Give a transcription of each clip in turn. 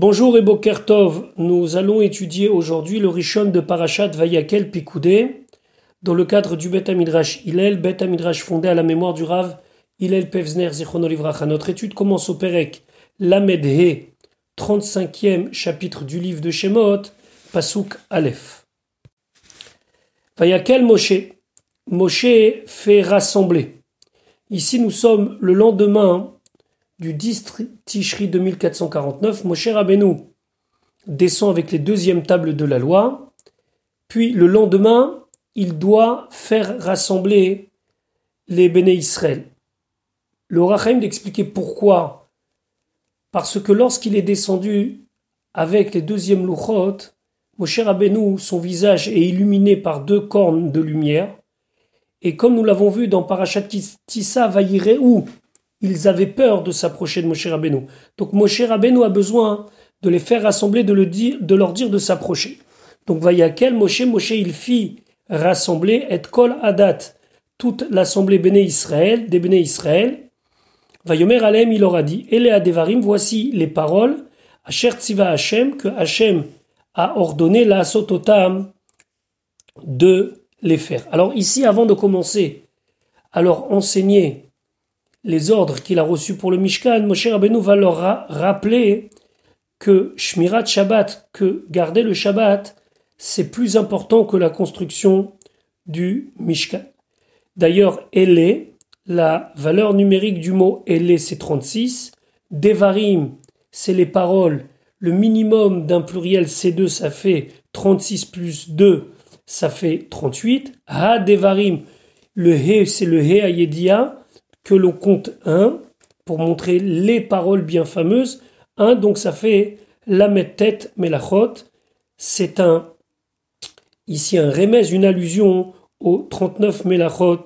Bonjour et Bokertov, nous allons étudier aujourd'hui le Rishon de Parashat Vayakel Pikoudé dans le cadre du Bet Amidrash Hillel, Bet Amidrash fondé à la mémoire du Rav Hillel Pevzner Zichronolivracha. Notre étude commence au Perek Lamed He, 35e chapitre du livre de Shemot, Pasuk Aleph. Vayakel Moshe. Moshe fait rassembler. Ici nous sommes le lendemain du 10 Tishri 2449, Moshe Rabbeinu descend avec les deuxièmes tables de la loi, puis le lendemain, il doit faire rassembler les Béné Israël. Le Rachaim d'expliquer pourquoi. Parce que lorsqu'il est descendu avec les deuxièmes louchot, Moshe Rabbeinu, son visage est illuminé par deux cornes de lumière, et comme nous l'avons vu dans Parashat Tissa où ils avaient peur de s'approcher de Moshe Rabbeinu. Donc Moshe Rabbeinu a besoin de les faire rassembler, de, le dire, de leur dire de s'approcher. Donc quel Moshe, Moshe il fit rassembler et kol adat, toute l'assemblée Béné Israël, des Béné Israël. Vayomer Alem, il leur a dit, Ele Adevarim, voici les paroles, Asher Tziva Hashem, que Hashem a ordonné la sototam de les faire. Alors ici, avant de commencer à leur enseigner les ordres qu'il a reçus pour le Mishkan, Moshe Rabbeinu va leur rappeler que Shmirat Shabbat, que garder le Shabbat, c'est plus important que la construction du Mishkan. D'ailleurs, Ele, la valeur numérique du mot Ele, c'est 36. Devarim, c'est les paroles. Le minimum d'un pluriel C2, ça fait 36 plus 2, ça fait 38. Ha Devarim, le He, c'est le He Ayedia que l'on compte un pour montrer les paroles bien fameuses. Un, donc ça fait la tête melachot. C'est un, ici un remèze, une allusion aux 39 melachot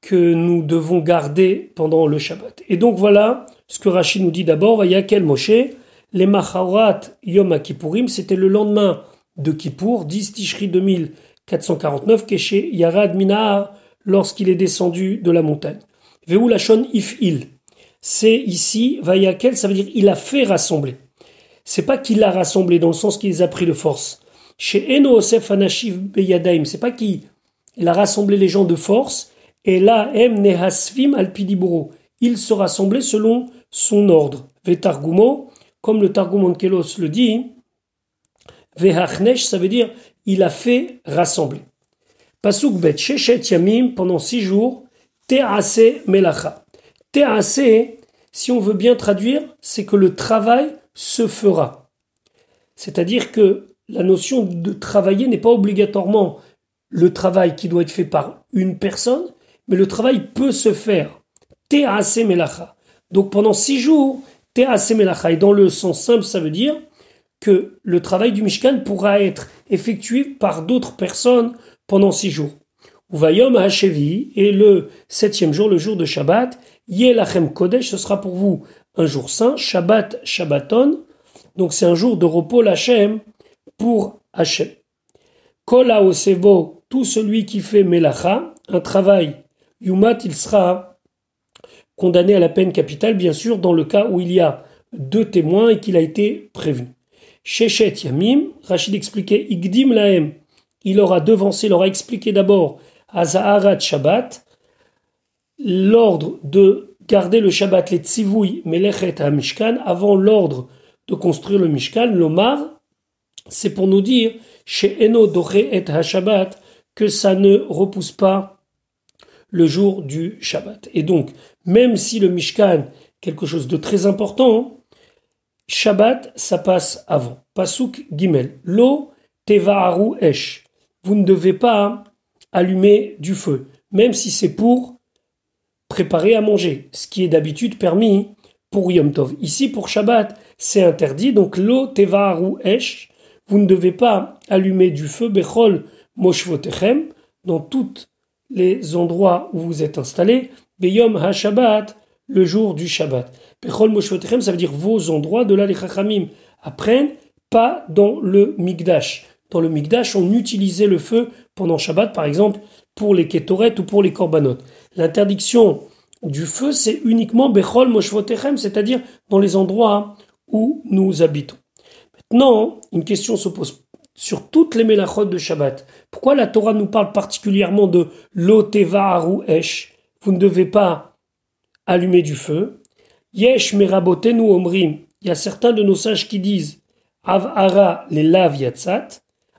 que nous devons garder pendant le Shabbat. Et donc voilà ce que Rachid nous dit d'abord, quel Moshe, les Macharat Yom Kippourim, c'était le lendemain de Kippour, 10 Tishri 2449, Keshe Yarad Minar, lorsqu'il est descendu de la montagne. Veulachon if il. C'est ici, vayakel, ça veut dire il a fait rassembler. C'est pas qu'il a rassemblé dans le sens qu'il les a pris de force. Chez Eno Osef Anashiv Beyadaim, c'est pas qu'il a rassemblé les gens de force. Et là, Em Nehasvim Alpidiburo. Il se rassemblait selon son ordre. Vetargumo, comme le Targum Kelos le dit, Vehachnesh, ça veut dire il a fait rassembler. Pasuk Bet Sheshet Yamim, pendant six jours, Te'ase melacha. Te'ase, si on veut bien traduire, c'est que le travail se fera. C'est-à-dire que la notion de travailler n'est pas obligatoirement le travail qui doit être fait par une personne, mais le travail peut se faire. Te'ase melacha. Donc pendant six jours, Te'ase melacha. Et dans le sens simple, ça veut dire que le travail du Mishkan pourra être effectué par d'autres personnes pendant six jours. Et le septième jour, le jour de Shabbat, Yelachem Kodesh, ce sera pour vous un jour saint, Shabbat Shabbaton, donc c'est un jour de repos Lachem pour Hachem. Kola Osebo, tout celui qui fait Melacha, un travail, Yumat, il sera condamné à la peine capitale, bien sûr, dans le cas où il y a deux témoins et qu'il a été prévenu. Shechet Yamim, Rachid expliquait Igdim Lahem, il aura devancé, il aura expliqué d'abord Azaharat Shabbat, l'ordre de garder le Shabbat, les tzivouy melechet à Mishkan, avant l'ordre de construire le Mishkan, l'Omar, c'est pour nous dire, chez Eno Doré et HaShabbat, que ça ne repousse pas le jour du Shabbat. Et donc, même si le Mishkan, quelque chose de très important, Shabbat, ça passe avant. Pasuk Gimel. Lo Tevaharu Esh. Vous ne devez pas allumer du feu, même si c'est pour préparer à manger, ce qui est d'habitude permis pour Yom Tov. Ici, pour Shabbat, c'est interdit, donc lo tevaru esh, vous ne devez pas allumer du feu, bechol moshvotechem, dans tous les endroits où vous êtes installés, beyom ha-shabbat, le jour du Shabbat. Bechol moshvotechem, ça veut dire vos endroits, de là les chachamim apprennent, pas dans le migdash. Dans le migdash, on utilisait le feu pendant Shabbat, par exemple, pour les kétorettes ou pour les korbanot. L'interdiction du feu, c'est uniquement Bechol Moshvotechem, c'est-à-dire dans les endroits où nous habitons. Maintenant, une question se pose sur toutes les mélachot de Shabbat. Pourquoi la Torah nous parle particulièrement de l'oteva ou esh? Vous ne devez pas allumer du feu. Yesh merabotenu omrim. Il y a certains de nos sages qui disent Avara les lav yatzat.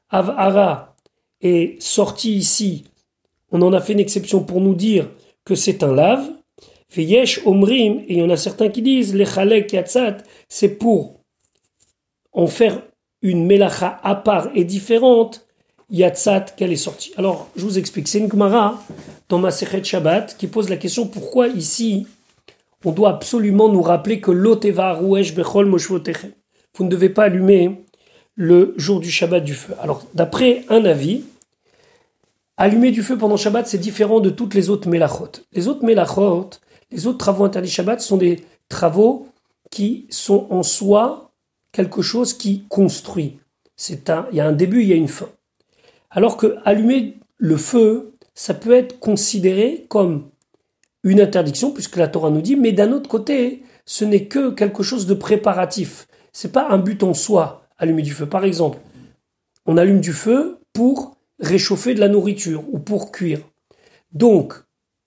Avara est sorti ici. On en a fait une exception pour nous dire que c'est un lave. Yesh omrim, et il y en a certains qui disent les chalek yatzat, c'est pour en faire une melacha à part et différente, yatzat qu'elle est sortie. Alors, je vous explique. C'est une Gemara dans ma Sechet Shabbat qui pose la question pourquoi ici on doit absolument nous rappeler que l'oteva rouesh bechol Vous ne devez pas allumer le jour du Shabbat du feu. Alors, d'après un avis, allumer du feu pendant Shabbat, c'est différent de toutes les autres melachot. Les autres melachot, les autres travaux interdits Shabbat sont des travaux qui sont en soi quelque chose qui construit. C'est un, il y a un début, il y a une fin. Alors que allumer le feu, ça peut être considéré comme une interdiction, puisque la Torah nous dit, mais d'un autre côté, ce n'est que quelque chose de préparatif. C'est pas un but en soi, allumer du feu. Par exemple, on allume du feu pour réchauffer de la nourriture ou pour cuire. Donc,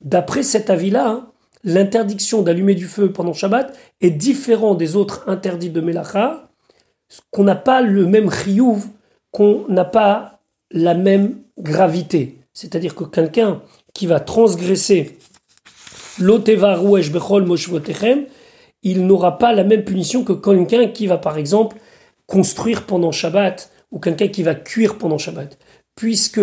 d'après cet avis-là, l'interdiction d'allumer du feu pendant Shabbat est différent des autres interdits de Melacha, qu'on n'a pas le même riyuv, qu'on n'a pas la même gravité. C'est-à-dire que quelqu'un qui va transgresser l'oteva bechol il n'aura pas la même punition que quelqu'un qui va par exemple construire pendant Shabbat ou quelqu'un qui va cuire pendant Shabbat. Puisque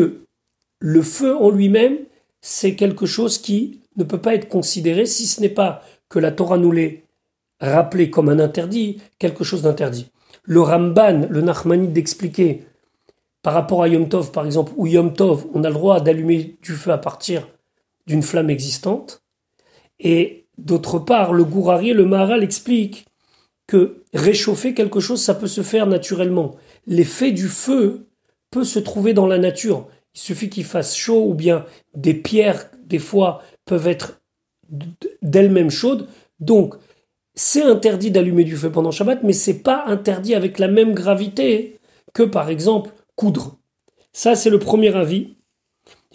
le feu en lui-même, c'est quelque chose qui ne peut pas être considéré si ce n'est pas que la Torah nous l'ait rappelé comme un interdit, quelque chose d'interdit. Le Ramban, le Nachmanide d'expliquer par rapport à Yom Tov, par exemple, où Yom Tov, on a le droit d'allumer du feu à partir d'une flamme existante. Et d'autre part, le Gourari, le Maharal explique que réchauffer quelque chose, ça peut se faire naturellement. L'effet du feu peut se trouver dans la nature. Il suffit qu'il fasse chaud ou bien des pierres, des fois, peuvent être d'elles-mêmes chaudes. Donc, c'est interdit d'allumer du feu pendant Shabbat, mais c'est pas interdit avec la même gravité que, par exemple, coudre. Ça, c'est le premier avis.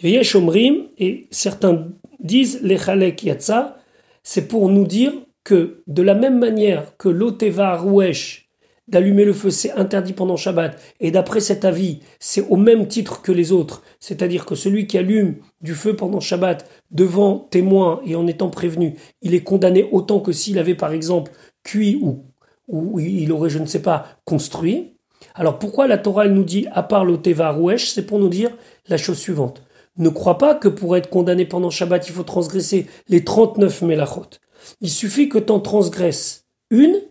et certains disent les chalek yatsa, c'est pour nous dire que de la même manière que l'oteva rouesh d'allumer le feu, c'est interdit pendant Shabbat, et d'après cet avis, c'est au même titre que les autres, c'est-à-dire que celui qui allume du feu pendant Shabbat devant témoin et en étant prévenu, il est condamné autant que s'il avait par exemple cuit ou, ou il aurait, je ne sais pas, construit. Alors pourquoi la Torah nous dit, à part l'oteva rouesh, c'est pour nous dire la chose suivante. Ne crois pas que pour être condamné pendant Shabbat, il faut transgresser les 39 mélachot. Il suffit que tu en transgresses une,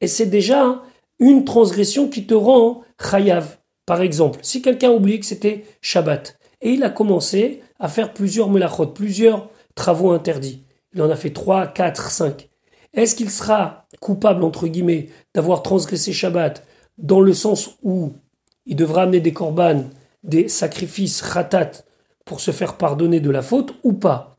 et c'est déjà une transgression qui te rend chayav. Par exemple, si quelqu'un oublie que c'était Shabbat, et il a commencé à faire plusieurs melachot, plusieurs travaux interdits. Il en a fait 3, 4, 5. Est-ce qu'il sera coupable, entre guillemets, d'avoir transgressé Shabbat dans le sens où il devra amener des korbanes, des sacrifices ratat pour se faire pardonner de la faute ou pas?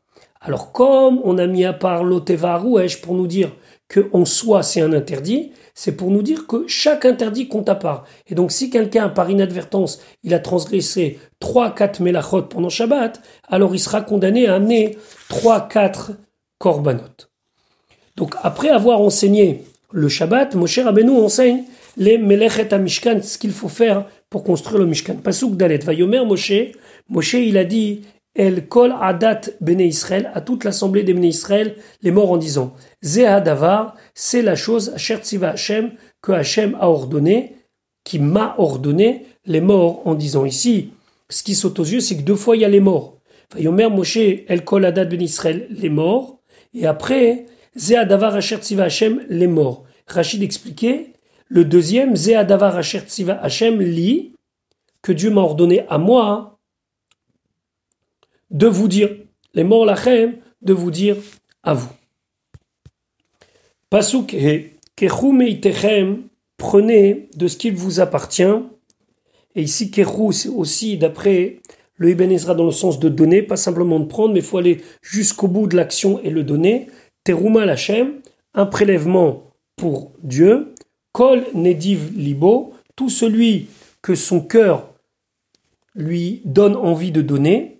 Alors comme on a mis à part l'oteva rouèche pour nous dire que en soi c'est un interdit, c'est pour nous dire que chaque interdit compte à part. Et donc si quelqu'un par inadvertance il a transgressé 3-4 melachot pendant Shabbat, alors il sera condamné à amener 3-4 korbanot. Donc après avoir enseigné le Shabbat, Moshe Rabbeinu enseigne les melechet à Mishkan, ce qu'il faut faire pour construire le Mishkan. Pasuk Dalet, Vayomer Moshe, Moshe il a dit El Kol Adat Bene Israël, à toute l'assemblée des Bene Israël, les morts en disant Zéha Davar, c'est la chose, Asher Tziva Hashem, que Hashem a ordonné, qui m'a ordonné, les morts en disant ici. Ce qui saute aux yeux, c'est que deux fois il y a les morts. Vayomer Moshe El Kol Adat Bene Israël, les morts, et après, Zéha Davar Asher Tziva Hashem, les morts. Rachid expliquait le deuxième, Zéadavar Asher Tziva Hashem, lit que Dieu m'a ordonné à moi de vous dire, les morts lachem, de vous dire à vous. Pasuk prenez de ce qu'il vous appartient. Et ici, Kechou, c'est aussi d'après le Ibn Ezra dans le sens de donner, pas simplement de prendre, mais il faut aller jusqu'au bout de l'action et le donner. Teruma Lachem, un prélèvement pour Dieu, Kol Nediv Libo, tout celui que son cœur lui donne envie de donner,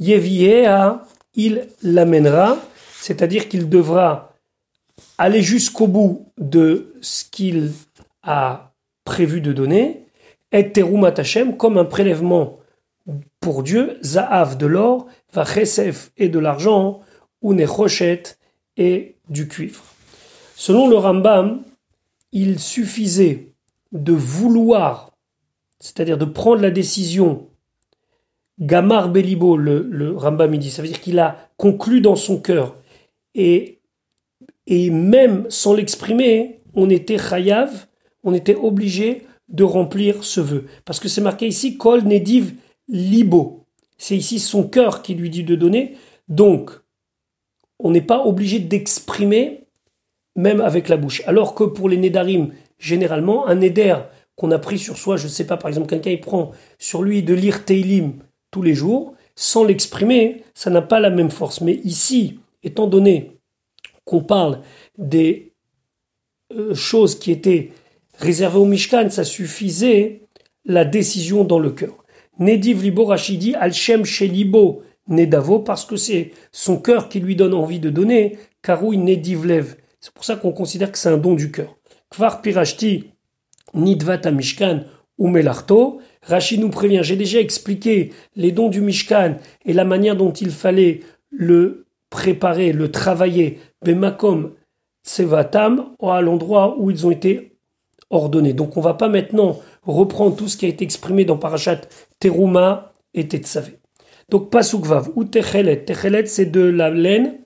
Yeviea, il l'amènera, c'est-à-dire qu'il devra aller jusqu'au bout de ce qu'il a prévu de donner, et Terumat Hashem, comme un prélèvement pour Dieu, Zaav de l'or, Vachesef et de l'argent, ou Nechochet et du cuivre. Selon le Rambam, il suffisait de vouloir, c'est-à-dire de prendre la décision, Gamar Belibo, le, le Rambam dit, ça veut dire qu'il a conclu dans son cœur, et, et même sans l'exprimer, on était chayav, on était obligé de remplir ce vœu. Parce que c'est marqué ici, Kol Nediv Libo. C'est ici son cœur qui lui dit de donner. Donc, on n'est pas obligé d'exprimer même avec la bouche. Alors que pour les Nedarim, généralement, un Neder qu'on a pris sur soi, je ne sais pas, par exemple, quelqu'un il prend sur lui de lire Teilim tous les jours, sans l'exprimer, ça n'a pas la même force. Mais ici, étant donné qu'on parle des euh, choses qui étaient réservées au Mishkan, ça suffisait la décision dans le cœur. Nediv Libo Rachidi, Al-Shem Shelibo Nedavo, parce que c'est son cœur qui lui donne envie de donner, Karoui Nedivlev. C'est pour ça qu'on considère que c'est un don du cœur. Kvar Pirashti Nidvata Mishkan ou Melarto. Rashi nous prévient, j'ai déjà expliqué les dons du Mishkan et la manière dont il fallait le préparer, le travailler, Bemakom Tsevatam, à l'endroit où ils ont été ordonnés. Donc on va pas maintenant reprendre tout ce qui a été exprimé dans Parashat Teruma et Tetsavé. Donc Pasukvav ou Techelet. Techelet c'est de la laine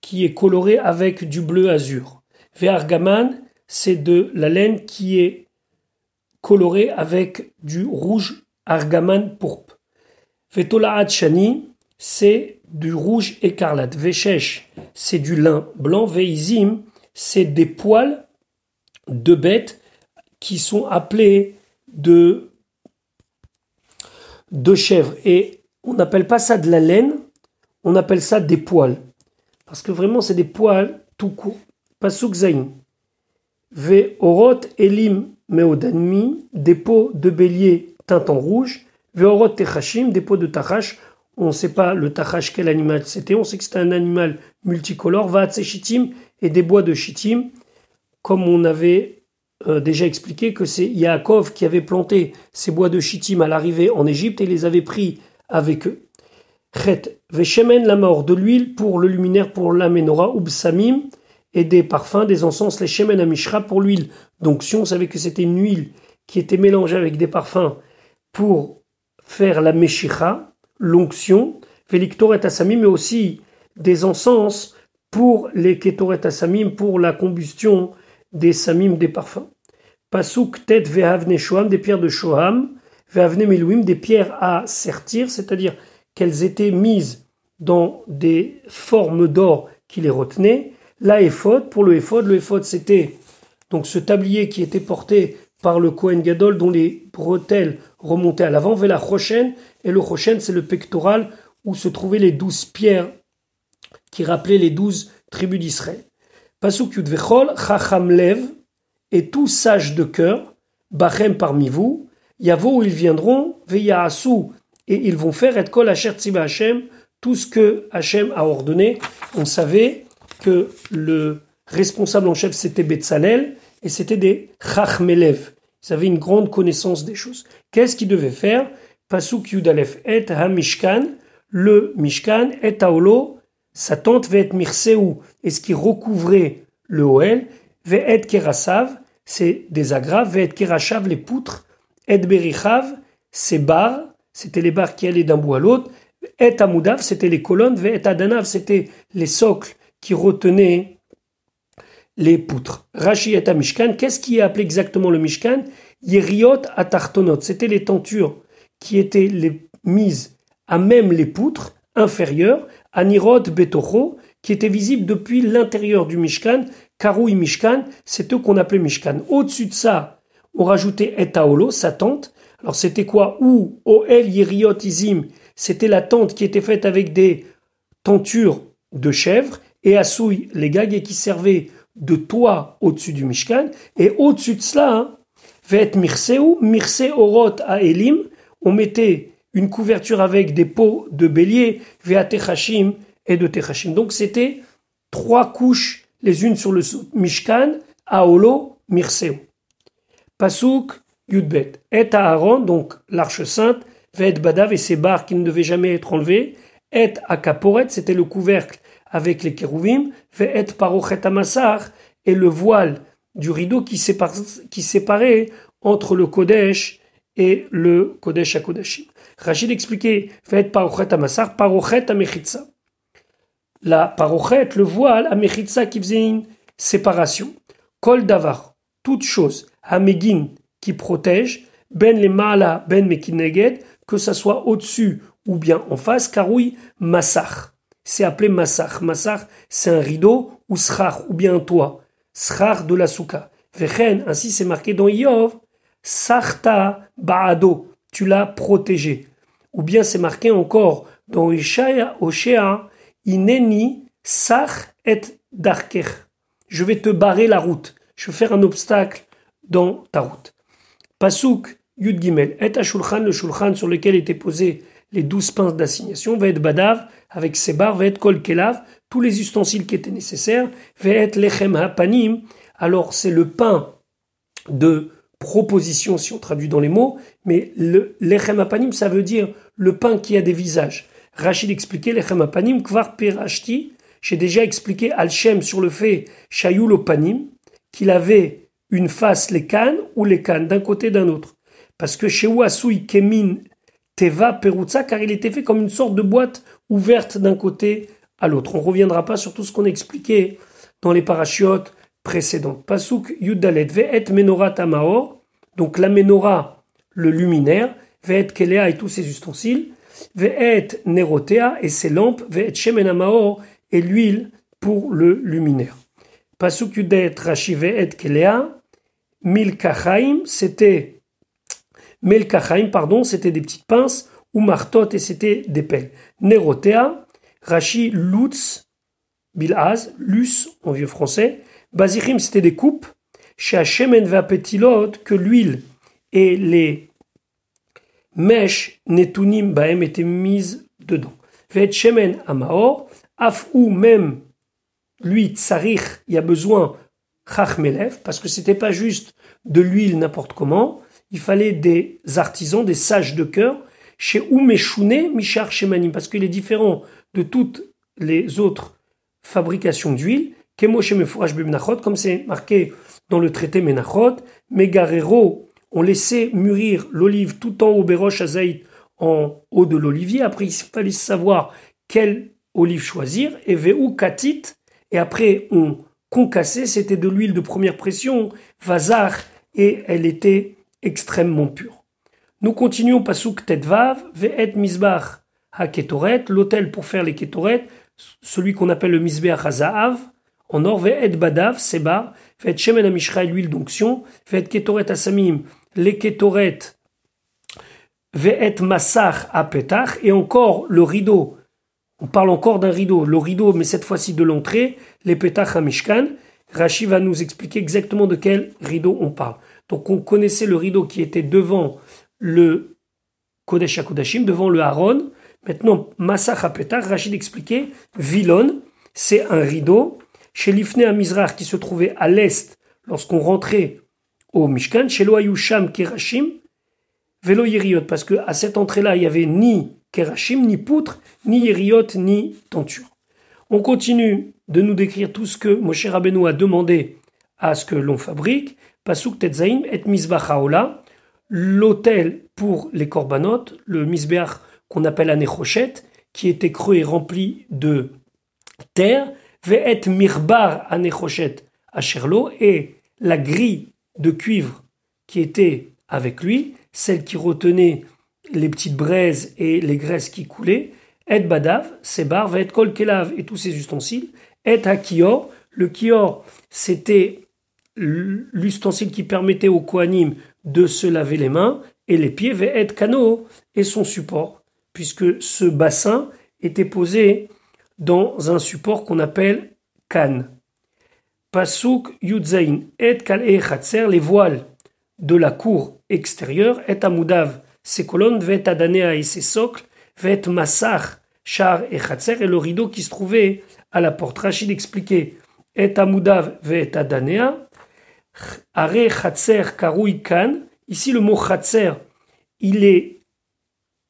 qui est colorée avec du bleu azur. Ve'argaman c'est de la laine qui est colorée avec du rouge argaman pourpre. Vetolaat Shani c'est du rouge écarlate. Veshesh, c'est du lin blanc. Veizim, c'est des poils de bêtes qui sont appelés de, de chèvres. Et on n'appelle pas ça de la laine, on appelle ça des poils. Parce que vraiment, c'est des poils tout court. Pasuk Zain. Ve orot elim meodanmi, des peaux de bélier teint en rouge. Ve orot techashim, des peaux de tachash on ne sait pas le tachash quel animal c'était, on sait que c'était un animal multicolore, va chitim et des bois de chitim, comme on avait euh, déjà expliqué que c'est Yaakov qui avait planté ces bois de chitim à l'arrivée en Égypte et les avait pris avec eux. Chet, veshemen la mort, de l'huile pour le luminaire, pour la menorah, ubsamim, et des parfums, des encens, les shemen amishra pour l'huile. Donc si on savait que c'était une huile qui était mélangée avec des parfums pour faire la meshicha, l'onction, Vélictoret Assamim, mais aussi des encens pour les Ketoret Assamim, pour la combustion des Samim, des parfums. Pasuk Tet Vehavne Shoham, des pierres de Shoham, Vehavne Meluim, des pierres à sertir, c'est-à-dire qu'elles étaient mises dans des formes d'or qui les retenaient. La éphod, pour le éphod, le éphod c'était donc ce tablier qui était porté par le Kohen Gadol dont les bretelles remontaient à l'avant, vers la Rochen, et le Rochen c'est le pectoral où se trouvaient les douze pierres qui rappelaient les douze tribus d'Israël. Pasuk Yudvechol, Chacham Lev, et tous sages de cœur, Bachem parmi vous, Yavo ils viendront, Veyaasu, et ils vont faire et Kol Asher Hashem, tout ce que Hachem a ordonné. On savait que le responsable en chef c'était Betzalel, et c'était des Chachmelev. Ils avaient une grande connaissance des choses. Qu'est-ce qu'ils devaient faire? Pasuk Yudalef et Hamishkan, le Mishkan, et Aolo, sa tente va être Mirseu, et ce qui recouvrait le Oel, va être Kerasav, c'est des agrafes, va être les poutres, et Berichav, c'est bar, c'était les barres qui allaient d'un bout à l'autre, et Amudav, c'était les colonnes, être Adanav, c'était les socles qui retenaient les poutres. Rashi Mishkan, qu'est-ce qui est appelé exactement le Mishkan? Yeriot atartonot, c'était les tentures qui étaient mises à même les poutres inférieures, Anirot betocho, qui étaient visibles depuis l'intérieur du Mishkan, Karoui Mishkan, c'est eux qu'on appelait Mishkan. Au-dessus de ça, on rajoutait Etaolo, sa tente. Alors c'était quoi? Ou Oel Yeriot Izim, c'était la tente qui était faite avec des tentures de chèvres, et les gags, et qui servaient de toit au-dessus du Mishkan, et au-dessus de cela, hein, être Mirseu, Mirse à Elim, on mettait une couverture avec des pots de bélier, Ve'atechashim et de Techashim. Donc c'était trois couches les unes sur le Mishkan, Aolo, Mirseu. Pasuk, Yudbet. Et Aaron, donc l'arche sainte, Ve'et Badav et ses barres qui ne devaient jamais être enlevées, Et Akaporet, c'était le couvercle avec les kérouvim, Ve'et Parochet Amassar, et le voile du rideau qui, qui séparait entre le Kodesh et le Kodesh HaKodashim. Rachid expliquait, Ve'et Parochet Amassar, Parochet Amechitza. La Parochet, le voile, Amechitza qui faisait une séparation. Kol Davar, toute chose, Hamegin, qui protège, Ben les Mala, Ben Mekineged, que ça soit au-dessus ou bien en face, car oui. C'est appelé Massach. Massach, c'est un rideau ou Srach, ou bien un toit. Srach de la souka. Vechen, ainsi c'est marqué dans Yov, Sarta Baado, tu l'as protégé. Ou bien c'est marqué encore dans Oshea, Ineni Sach et Darker. Je vais te barrer la route. Je vais faire un obstacle dans ta route. Pasuk Yud Gimel, et Shulchan, le Shulchan sur lequel étaient posés les douze pinces d'assignation, va être Badav, avec ses barres, être Kol Kelav, tous les ustensiles qui étaient nécessaires, être Lechem Hapanim, alors c'est le pain de proposition si on traduit dans les mots, mais le Lechem Hapanim ça veut dire le pain qui a des visages. Rachid expliquait Lechem Hapanim, Kvar Perashti, j'ai déjà expliqué Al-Shem sur le fait Shayul Opanim, qu'il avait une face les cannes ou les cannes d'un côté d'un autre. Parce que chez Ouasui Kemin Teva Perutza, car il était fait comme une sorte de boîte ouverte d'un côté à l'autre. On ne reviendra pas sur tout ce qu'on a expliqué dans les parachiotes précédentes. Pasuk Yudalet Ve'et Menorah Tamaor, donc la menorah, le luminaire, Ve'et Kelea et tous ses ustensiles, Ve'et Nerotea et ses lampes, Ve'et Shemen Amaor et l'huile pour le luminaire. Pasuk Yudet Rashi Ve'et Kelea, Milkachaim, c'était Melkachaim, pardon, c'était des petites pinces, ou martot, et c'était des pelles. Nerotea, Rashi, Lutz, Bilaz, Lus, en vieux français. Bazirim, c'était des coupes. Chez Hashemen Vapetilot, que l'huile et les mèches Netunim Baem étaient mises dedans. Vet Shemen Amaor, Af ou même lui, Tsarich, il y a besoin Chachmelev, parce que c'était pas juste de l'huile n'importe comment, il fallait des artisans, des sages de cœur, chez Oumeshune Michar Shemanim, parce qu'il est différent de toutes les autres fabrications d'huile, comme c'est marqué dans le traité Menachot, Megarero ont laissé mûrir l'olive tout en haut, Béroche Azaït en haut de l'olivier. Après, il fallait savoir quelle olive choisir. Et Veu Katit, et après on concassait, c'était de l'huile de première pression, Vazar, et elle était extrêmement pur. Nous continuons Pasuk Tetvav, Ve'et Misbach HaKetoret, l'autel pour faire les Ketoret, celui qu'on appelle le Misbeach HaZahav, en or Ve'et Badav, Seba, Ve'et Shemen Amishra, l'huile d'onction, Ve'et Ketoret Asamim, les Ketoret, Ve'et Massach HaPetach, et encore le rideau. On parle encore d'un rideau, le rideau, mais cette fois-ci de l'entrée, les Petach HaMishkan. Rashi va nous expliquer exactement de quel rideau on parle. Donc on connaissait le rideau qui était devant le Kodesh HaKodashim, devant le Haron. Maintenant, Masach HaPetar, Rachid expliquait, Vilon, c'est un rideau. Chez l'Ifne Amizrach qui se trouvait à l'est lorsqu'on rentrait au Mishkan, chez Loayusham Kerashim, Velo Yeriot, parce qu'à cette entrée-là, il n'y avait ni Kerashim, ni poutre, ni Yeriot, ni tenture. On continue de nous décrire tout ce que Moshe Rabbeinu a demandé à ce que l'on fabrique. Pasuk Tetzaim et Mizbach l'autel pour les korbanot, le Mizbeach qu'on appelle Anechochet, qui était creux et rempli de terre, Ve'et Mirbar Anechochet Asherlo, et la grille de cuivre qui était avec lui, celle qui retenait les petites braises et les graisses qui coulaient, et Badav, Sebar, Ve'et Kol Kelav et tous ses ustensiles, et Hakior, le Kior, c'était l'ustensile qui permettait au Kohanim de se laver les mains et les pieds, être Kano et son support, puisque ce bassin était posé dans un support qu'on appelle canne. Pasuk Yudzain, et kal les voiles de la cour extérieure, et amudav, ses colonnes, et ses socles, vet massach, char et chatser, et le rideau qui se trouvait à la porte. Rachid expliquait, et amudav, vet adanea, are chatser karoui kan, ici le mot chatser, il est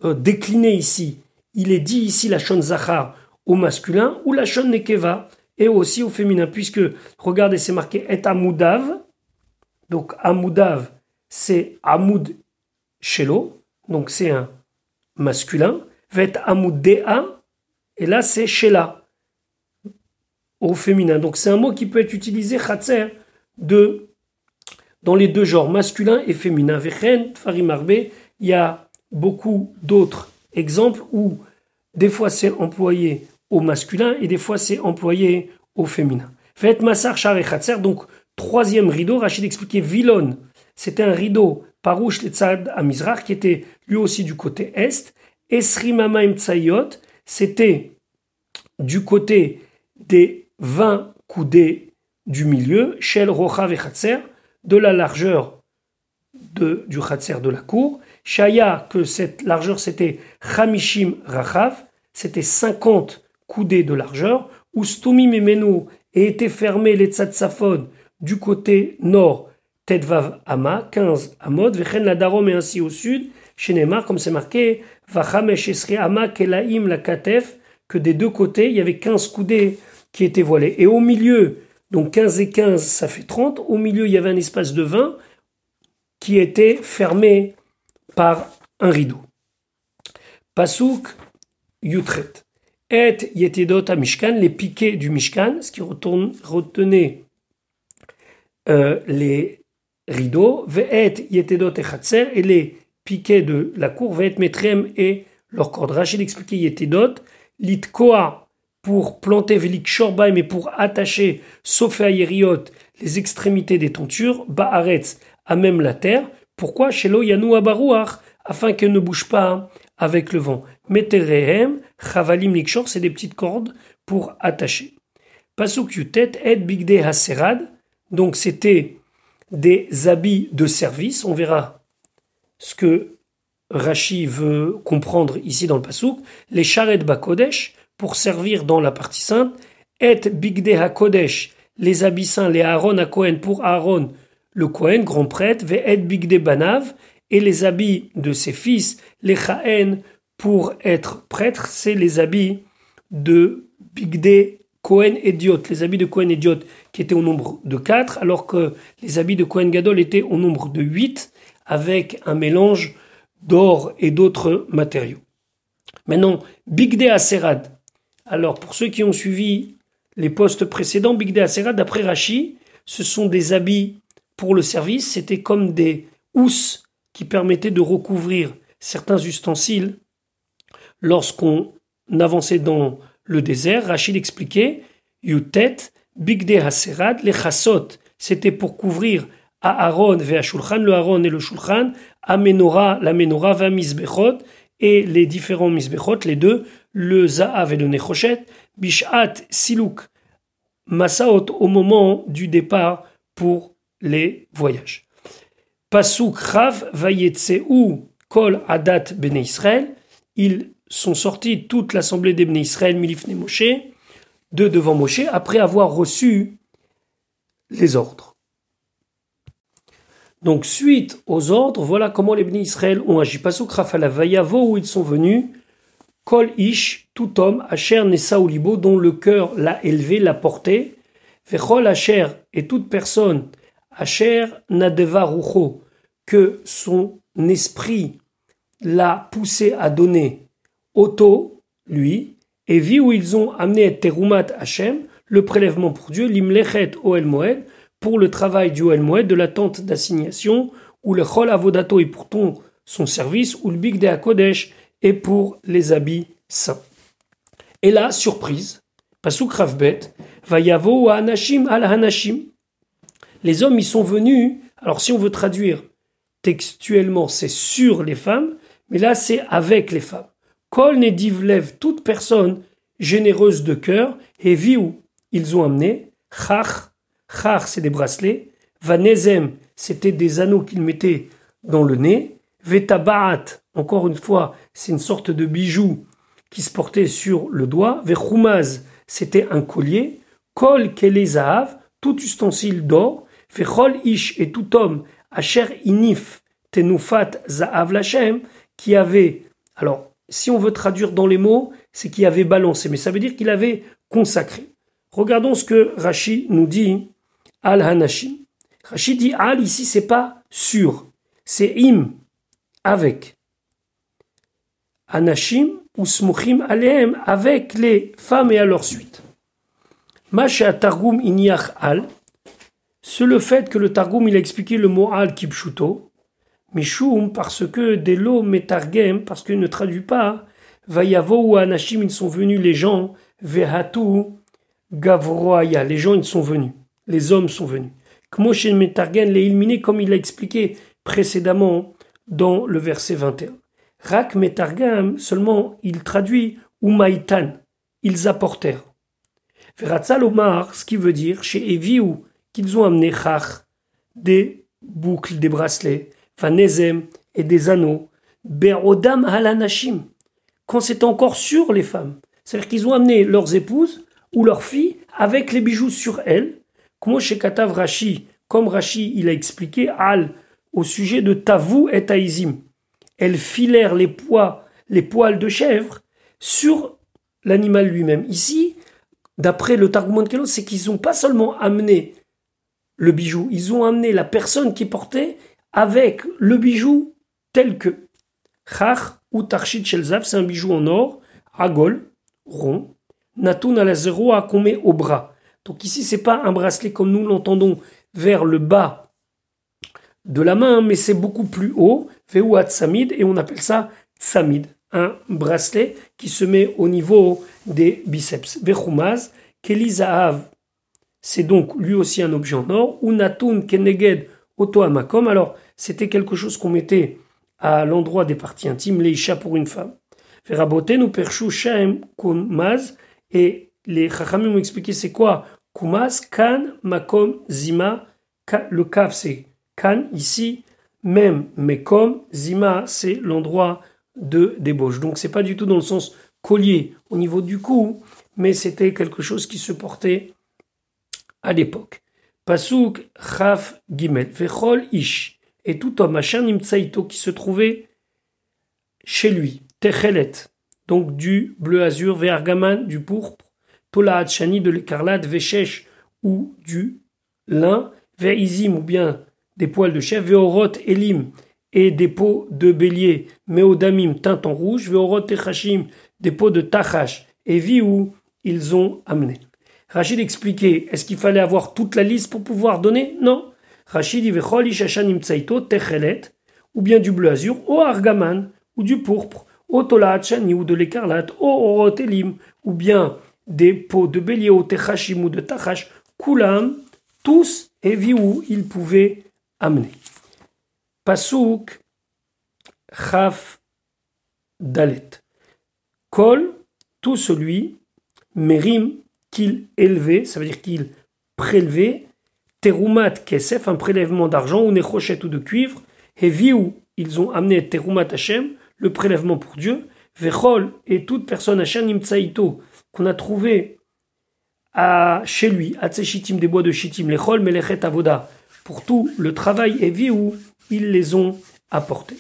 euh, décliné ici, il est dit ici la shon zachar au masculin, ou la shon nekeva, et aussi au féminin, puisque, regardez, c'est marqué et amoudav, donc amoudav, c'est amoud shelo, donc c'est un masculin, vet amoudea, et là c'est shela, au féminin. Donc c'est un mot qui peut être utilisé, chatser, de, dans les deux genres, masculin et féminin. Vechen, farimarbe, il y a beaucoup d'autres exemples où des fois c'est employé au masculin et des fois c'est employé au féminin. Fait Massar donc troisième rideau, Rachid expliquait Vilon, c'était un rideau Parouche Letzad à Mizrach qui était lui aussi du côté est. Esri Mamaim Tsayot, c'était du côté des 20 coudées du milieu, Shel Rochav et de la largeur du Khatser de la cour. Shaya, que cette largeur c'était Hamishim Rachav, c'était 50 coudées de largeur, où Stumi Memenu et était fermé les Tzatzafod du côté nord, Tedvav Ama, 15 Amod, Vechen la Darom et ainsi au sud, chez Neymar, comme c'est marqué, Vachamesh Esri Ama Kelaim la Katef, que des deux côtés, il y avait 15 coudées qui étaient voilées. Et au milieu, donc 15 et 15, ça fait 30, au milieu, il y avait un espace de 20 qui était fermé par un rideau. Pasuk Yutret. Et yetidot à Mishkan, les piquets du Mishkan, ce qui retourne, retenait euh, les rideaux, ve'et yetidot et et les piquets de la cour, ve'et metrem et leur corde. Rachid expliquait yetidot, litkoa pour planter velik shorbaim mais pour attacher, sauf à les extrémités des tontures, ba'aretz, à même la terre. Pourquoi? Shelo yanu abarouach, afin qu'elle ne bouge pas avec le vent. Meterehem, chavalim likshor, c'est des petites cordes pour attacher. Pasuk yutet et bigde haserad, donc c'était des habits de service. On verra ce que Rashi veut comprendre ici dans le pasuk. Les charrettes bakodesh pour servir dans la partie sainte. Et bigde hakodesh, les habits saints, les Aaron à Kohen pour Aaron, le Kohen, grand prêtre, ve et banav, et les habits de ses fils, les Chaen, pour être prêtre, c'est les habits de Bigde Cohen Diot, les habits de Cohen Diot qui étaient au nombre de 4, alors que les habits de Cohen Gadol étaient au nombre de 8, avec un mélange d'or et d'autres matériaux. Maintenant, Bigde Aserad. Alors, pour ceux qui ont suivi les postes précédents, Bigde Aserad, d'après Rashi, ce sont des habits pour le service, c'était comme des housses qui permettait de recouvrir certains ustensiles lorsqu'on avançait dans le désert. Rachid expliquait Yutet, Bigde Haserad, les chassot, c'était pour couvrir à Aaron à Shulchan, le Aaron et le Shulchan, à Menorah, la Menorah, va Misbechot, et les différents Misbechot, les deux, le Zaav et le Nechoshet, Bishat, Siluk, Masaot, au moment du départ pour les voyages. Pasuk Rav ou Kol Adat Bene Israël. Ils sont sortis toute l'assemblée des Bene Israël, Milifne Moshe, de devant Moshe, après avoir reçu les ordres. Donc, suite aux ordres, voilà comment les Bnei Israël ont agi. Pasuk la Vayavo, où ils sont venus, Kol Ish, tout homme, Asher Nessaoulibo, dont le cœur l'a élevé, l'a porté, Vechol Asher, et toute personne, Asher Nadeva Rucho, que son esprit l'a poussé à donner auto, lui, et vu où ils ont amené Terumat Hashem, le prélèvement pour Dieu, l'imlechet Oel Moed, pour le travail du Oel Moed, de la tente d'assignation, ou le Chol Avodato est pour ton, son service, ou le Big de Kodesh est pour les habits saints. Et là, surprise, Pasuk Ravbet, Vayavo Anashim al Hanashim. Les hommes y sont venus, alors si on veut traduire textuellement, c'est sur les femmes, mais là, c'est avec les femmes. Kol Nedivlev, toute personne généreuse de cœur, et viu, ils ont amené, chach, Char, c'est des bracelets. Vanezem, c'était des anneaux qu'il mettait dans le nez. Vetabaat, encore une fois, c'est une sorte de bijou qui se portait sur le doigt. Vechumaz, c'était un collier. Kol kelezahav, tout ustensile d'or. Vechol ish, et tout homme, asher inif tenufat zaav lachem, qui avait, alors, si on veut traduire dans les mots, c'est qu'il avait balancé, mais ça veut dire qu'il avait consacré. Regardons ce que Rashi nous dit, al hanashim. Rashi dit al ici, c'est pas sur, c'est im, avec. Anashim ou smuchim aleem, avec les femmes et à leur suite. Masha targum inyach al, c'est le fait que le targum il a expliqué le mot al kipshuto, Mishum, parce que des lots metargem, parce qu'il ne traduit pas, Vayavo ou Anashim, ils sont venus les gens, Vehatu, Gavroaya, les gens ils sont venus, les hommes sont venus. Kmoshe metargem les ilminé comme il l'a expliqué précédemment dans le verset 21. Rak metargam, seulement il traduit Umaitan, ils apportèrent. Veratzal Omar, ce qui veut dire, chez Eviou, qu'ils ont amené Chach, des boucles, des bracelets, Fanezem et des anneaux, Berodam halanashim, quand c'est encore sur les femmes. C'est-à-dire qu'ils ont amené leurs épouses ou leurs filles avec les bijoux sur elles, comme chez Katav Rashi, comme Rashi il a expliqué, Al, au sujet de Tavou et Taïzim. Elles filèrent les poids, les poils de chèvre sur l'animal lui-même. Ici, d'après le Targum de c'est qu'ils n'ont pas seulement amené le bijou, ils ont amené la personne qui portait avec le bijou tel que Chach ou Tarshit Shelzav, c'est un bijou en or, agol, rond, Natoun à la zéro à au bras. Donc ici, c'est pas un bracelet comme nous l'entendons vers le bas de la main, mais c'est beaucoup plus haut, Veu Samid, et on appelle ça Samid, un bracelet qui se met au niveau des biceps. Vechumaz, Kelizahav, c'est donc lui aussi un objet en or, ou Natoun Keneged Oto Amakom, alors c'était quelque chose qu'on mettait à l'endroit des parties intimes, les isha pour une femme. nous perchou shaem kumaz, et les chachamim m'ont expliqué c'est quoi kumaz, kan, makom, zima, le kaf c'est kan ici, même mekom, zima c'est l'endroit de débauche. Donc c'est pas du tout dans le sens collier au niveau du cou, mais c'était quelque chose qui se portait à l'époque. Pasuk chaf gimel vechol ish et tout homme, Machin qui se trouvait chez lui, Techelet, donc du bleu azur, Vergaman, du pourpre, Tola Hatchani, de l'écarlate, Veshesh, ou du lin, Veizim, ou bien des poils de chef, Veorot, Elim, et des peaux de bélier, Meodamim, teinte en rouge, Veorot, Techashim, des peaux de Tachash, et Viou, ils ont amené. Rachid expliquait, est-ce qu'il fallait avoir toute la liste pour pouvoir donner? Non. Rachid ou bien du bleu azur, ou argaman, ou du pourpre, au tolachani, ou de l'écarlate, au orotelim, ou bien des peaux de bélier, au techashim, ou de tachash, kulam, tous et où ils pouvaient amener. Pasuk, chaf, dalet. Kol, tout celui, mérim, qu'il élevait, ça veut dire qu'il prélevait, terumat kesef, un prélèvement d'argent, ou nechochet ou de cuivre, et viu, ils ont amené terumat Hashem, le prélèvement pour Dieu, vechol, et toute personne Hashem nimtsaito, qu'on a trouvé à, chez lui, à Tseshitim, des bois de Shittim, lechol melechet avoda, pour tout le travail, et viu, ils les ont apportés.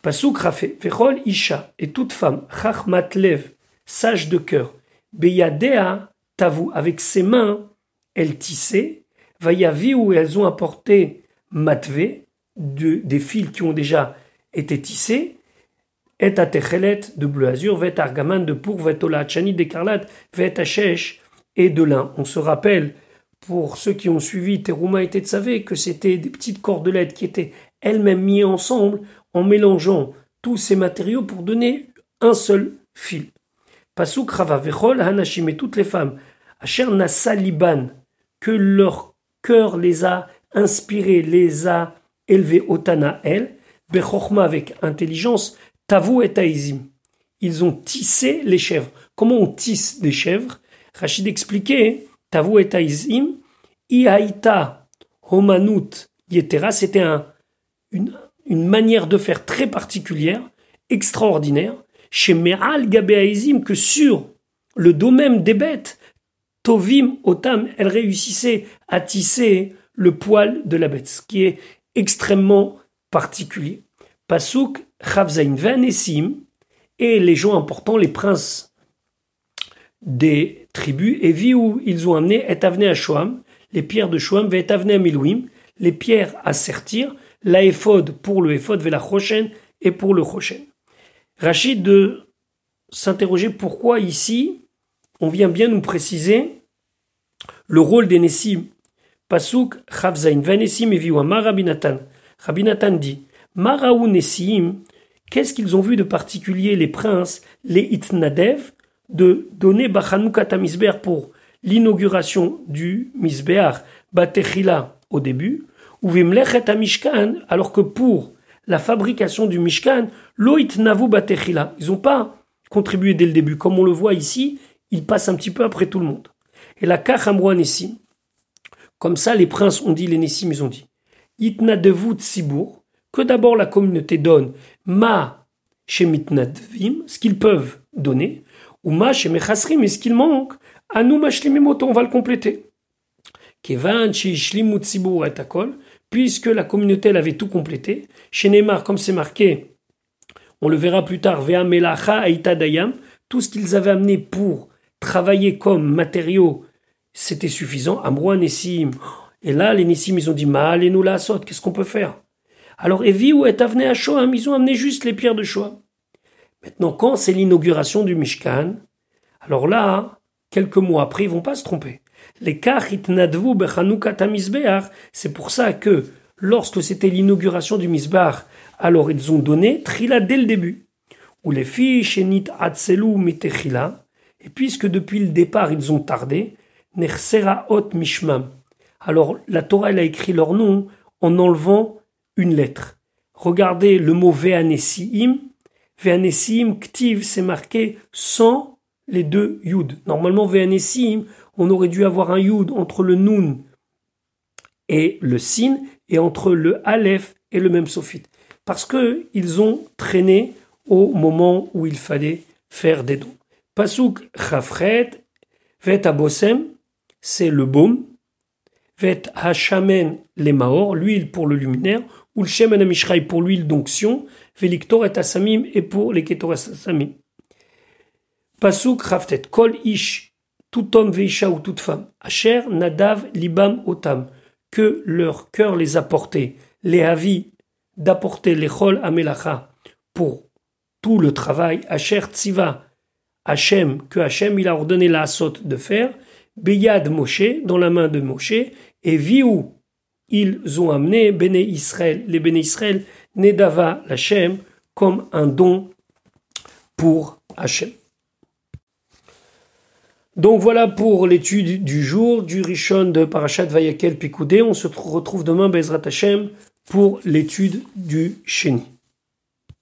Pasuk rafé, vechol isha, et toute femme, chachmat lev, sage de cœur, beyadea tavu, avec ses mains, elle tissait, Vayavi où elles ont apporté matvé, de, des fils qui ont déjà été tissés, et à de bleu azur, vet argaman de pourpre, vet olachani d'écarlate, vet et de lin. On se rappelle, pour ceux qui ont suivi Teruma et Tetsavé, que c'était des petites cordelettes qui étaient elles-mêmes mises ensemble en mélangeant tous ces matériaux pour donner un seul fil. Pasuk Rava Vechol Hanashim et toutes les femmes, Asher Nasa Liban, que leur cœur les a inspirés, les a élevés Otana El, Bechorma avec intelligence, Tavu et Taïzim. Ils ont tissé les chèvres. Comment on tisse des chèvres? Rachid expliquait, Tavu et Taïzim, Iaïta Homanut Yetera, c'était un, une, manière de faire très particulière, extraordinaire, chez Meral Gabéaïzim, que sur le domaine des bêtes, Tovim Otam, elle réussissait à tisser le poil de la bête, ce qui est extrêmement particulier. Pasuk Chavzain Vanesim, et les gens importants, les princes des tribus, et vu où ils ont amené, amené à Shoam, les pierres de Shoam, amené à Milouim, les pierres à sertir, la éphode pour le éphod, la et pour le Rochen. Rachid de s'interroger pourquoi ici, on vient bien nous préciser le rôle des Nessim. Pasuk Chavzain, Vanessim et Viwama Rabinatan. Rabinatan dit Maraou Nessim, qu'est-ce qu'ils ont vu de particulier les princes, les Itnadev, de donner Bachanukat Misber pour l'inauguration du Misbeach Batechila au début, ou Vimlechet Mishkan, alors que pour la fabrication du Mishkan, Loit Navu Batechila, ils n'ont pas contribué dès le début. Comme on le voit ici, ils passent un petit peu après tout le monde. Et la Kachamwa Nessim, comme ça les princes ont dit, les Nessim ils ont dit, Itna Sibour, que d'abord la communauté donne Ma Shemitnadvim, ce qu'ils peuvent donner, ou Ma Shemechasrim, et ce qu'il manque, Anu Mashlimimoto, on va le compléter. Kevan Shishlimut Sibour et puisque la communauté l'avait tout complété. Chez Neymar, comme c'est marqué, on le verra plus tard, Vea Melacha Dayam, tout ce qu'ils avaient amené pour travailler comme matériaux, c'était suffisant. Amroua Nessim. Et là, les Nessim, ils ont dit, mal et nous la qu'est-ce qu'on peut faire? Alors, Evi ou amené à Shoam, ils ont amené juste les pierres de Shoam. Maintenant, quand c'est l'inauguration du Mishkan, alors là, quelques mois après, ils vont pas se tromper. Les c'est pour ça que lorsque c'était l'inauguration du Misbar, alors ils ont donné Trila dès le début. Ou les Shenit Atselu Mitechila, et puisque depuis le départ ils ont tardé, Nersera Ot Mishmam. Alors la Torah elle a écrit leur nom en enlevant une lettre. Regardez le mot Ve'anesiim. Ve'anesiim, Ktiv, c'est marqué sans les deux Yud. Normalement, Ve'anesiim, on aurait dû avoir un Yud entre le Nun et le Sin, et entre le Aleph et le même Sophite. Parce que ils ont traîné au moment où il fallait faire des dons. Pasuk Chafret, Vet Abosem, c'est le baume. Vet Hashamen les Maor, l'huile pour le luminaire, ou le pour l'huile d'onction, Et Asamim et pour les Ketoras Asamim. Pasuk Chaftet, Kol Ish tout homme veisha ou toute femme, Asher, Nadav, Libam, Otam, que leur cœur les a portés, les avis d'apporter les chol amelacha pour tout le travail, Asher Tziva, Hachem, que Hachem il a ordonné la asot de faire, Beyad Moshe, dans la main de Moshe, et Viou, ils ont amené Béné Israël, les Béné Israël, Nedava Hachem, comme un don pour Hachem. Donc voilà pour l'étude du jour du Rishon de Parashat Vayakel Pikoudé. On se retrouve demain, Bezrat Hashem, pour l'étude du Sheni.